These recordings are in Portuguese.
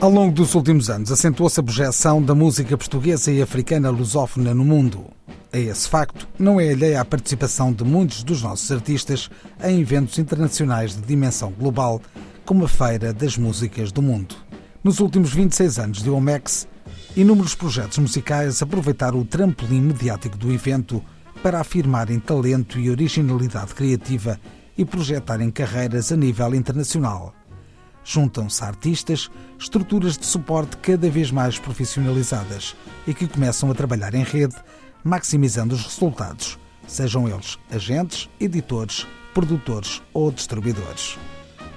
Ao longo dos últimos anos, acentuou-se a projeção da música portuguesa e africana lusófona no mundo. A esse facto, não é alheia à participação de muitos dos nossos artistas em eventos internacionais de dimensão global, como a Feira das Músicas do Mundo. Nos últimos 26 anos de OMEX, inúmeros projetos musicais aproveitaram o trampolim mediático do evento para afirmarem talento e originalidade criativa e projetarem carreiras a nível internacional. Juntam-se artistas, estruturas de suporte cada vez mais profissionalizadas e que começam a trabalhar em rede, maximizando os resultados, sejam eles agentes, editores, produtores ou distribuidores.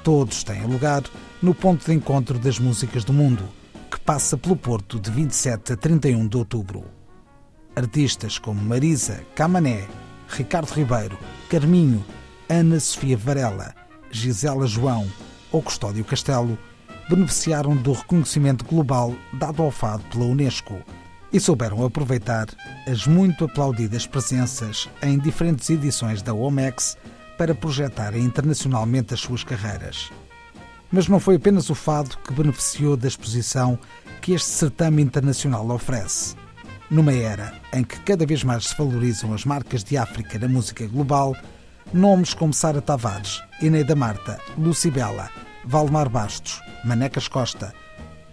Todos têm lugar no ponto de encontro das músicas do mundo, que passa pelo Porto de 27 a 31 de outubro. Artistas como Marisa, Camané, Ricardo Ribeiro, Carminho, Ana Sofia Varela, Gisela João, ou Custódio Castelo, beneficiaram do reconhecimento global dado ao fado pela Unesco e souberam aproveitar as muito aplaudidas presenças em diferentes edições da OMEX para projetarem internacionalmente as suas carreiras. Mas não foi apenas o fado que beneficiou da exposição que este certame internacional oferece. Numa era em que cada vez mais se valorizam as marcas de África na música global, nomes como Sara Tavares, Ineida Marta, Lucibela, Valmar Bastos, Manecas Costa,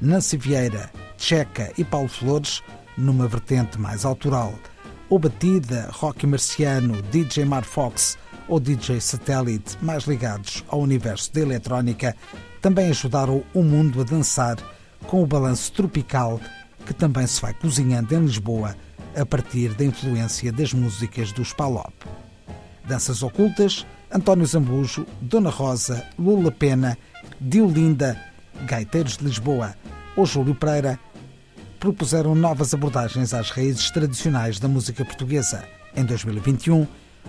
Nancy Vieira, Checa e Paulo Flores, numa vertente mais autoral, ou Batida, Rocky Marciano, DJ Mar Fox ou DJ Satellite, mais ligados ao universo da eletrónica, também ajudaram o mundo a dançar com o balanço tropical que também se vai cozinhando em Lisboa a partir da influência das músicas dos Palop. Danças ocultas, António Zambujo, Dona Rosa, Lula Pena, Diolinda, Gaiteiros de Lisboa ou Júlio Pereira propuseram novas abordagens às raízes tradicionais da música portuguesa. Em 2021,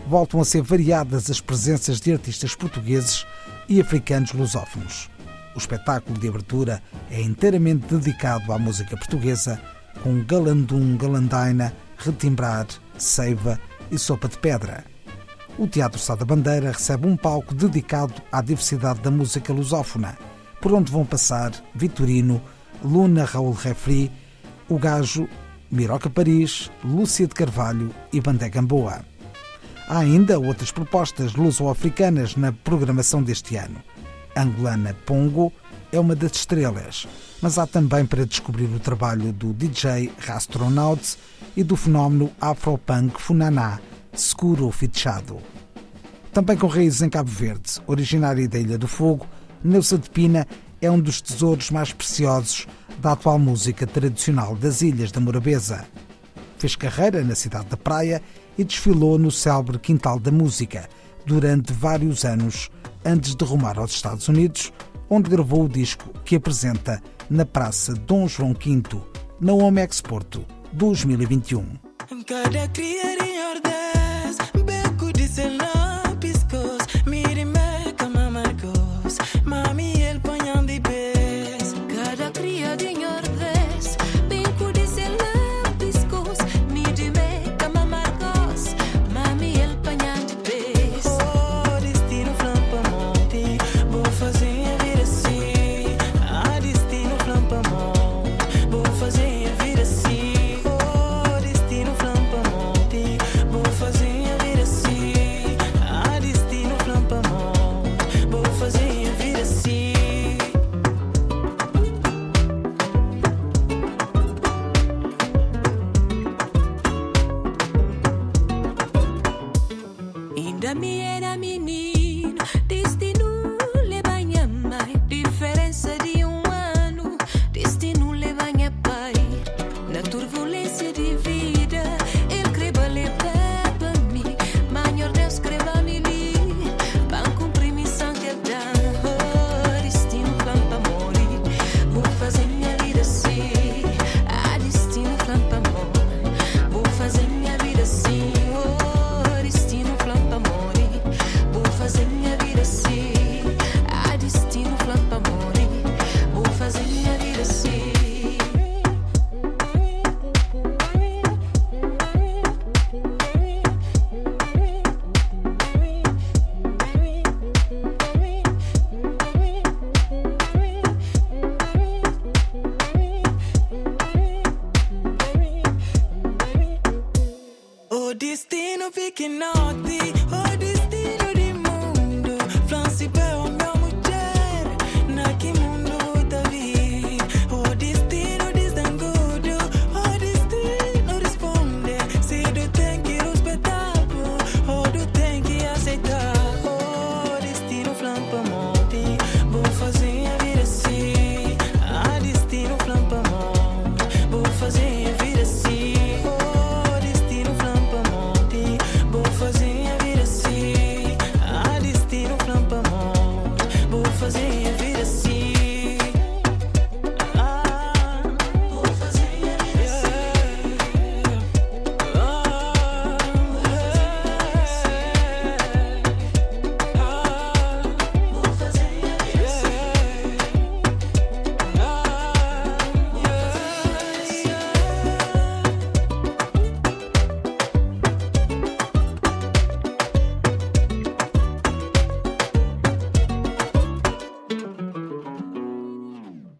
voltam a ser variadas as presenças de artistas portugueses e africanos lusófonos. O espetáculo de abertura é inteiramente dedicado à música portuguesa, com galandum, galandaina, retimbrar, seiva e sopa de pedra o Teatro Sá da Bandeira recebe um palco dedicado à diversidade da música lusófona, por onde vão passar Vitorino, Luna Raul Refri, O Gajo, Miroca Paris, Lúcia de Carvalho e Bandé Gamboa. Há ainda outras propostas luso-africanas na programação deste ano. Angolana Pongo é uma das estrelas, mas há também para descobrir o trabalho do DJ Rastronaut e do fenómeno Afropunk Funaná, Seguro Fichado. Também com raízes em Cabo Verde, originária da Ilha do Fogo, Neusa de Pina é um dos tesouros mais preciosos da atual música tradicional das Ilhas da Morabeza. Fez carreira na cidade da Praia e desfilou no célebre Quintal da Música durante vários anos antes de rumar aos Estados Unidos, onde gravou o disco que apresenta na Praça Dom João V, na Omex Porto 2021. destino fique norte.